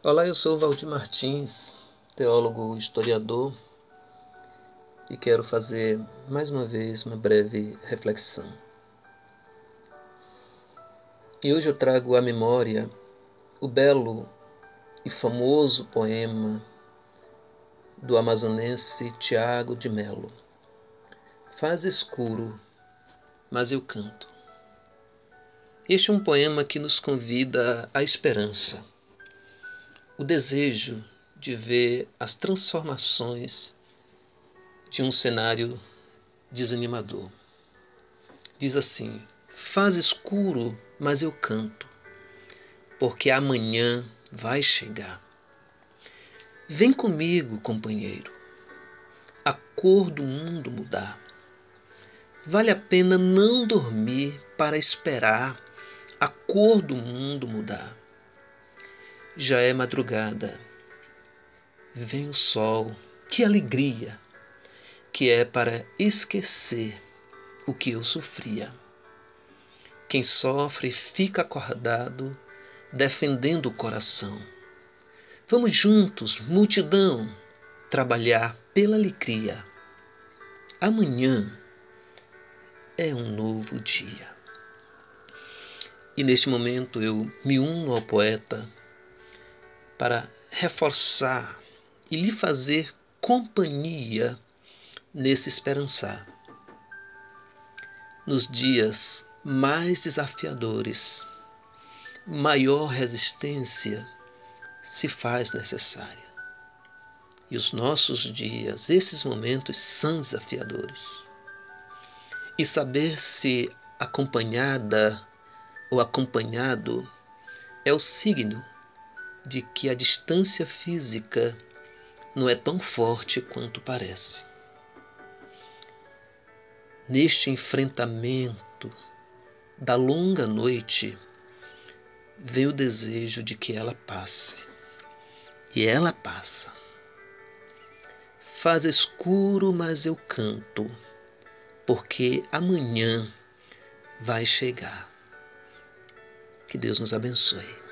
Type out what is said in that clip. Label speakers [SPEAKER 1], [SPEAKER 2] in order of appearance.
[SPEAKER 1] Olá, eu sou Valdir Martins, teólogo historiador, e quero fazer mais uma vez uma breve reflexão. E hoje eu trago à memória o belo e famoso poema do amazonense Tiago de Melo. Faz escuro, mas eu canto. Este é um poema que nos convida à esperança, o desejo de ver as transformações de um cenário desanimador. Diz assim: Faz escuro, mas eu canto, porque amanhã vai chegar. Vem comigo, companheiro, a cor do mundo mudar. Vale a pena não dormir para esperar a cor do mundo mudar. Já é madrugada. Vem o sol, que alegria, que é para esquecer o que eu sofria. Quem sofre fica acordado, defendendo o coração. Vamos juntos, multidão, trabalhar pela alegria. Amanhã é um novo dia. E neste momento eu me uno ao poeta para reforçar e lhe fazer companhia nesse esperançar. Nos dias mais desafiadores, maior resistência se faz necessária. E os nossos dias, esses momentos são desafiadores. E saber se acompanhada ou acompanhado é o signo de que a distância física não é tão forte quanto parece. Neste enfrentamento da longa noite, vem o desejo de que ela passe. E ela passa. Faz escuro, mas eu canto, porque amanhã vai chegar. Que Deus nos abençoe.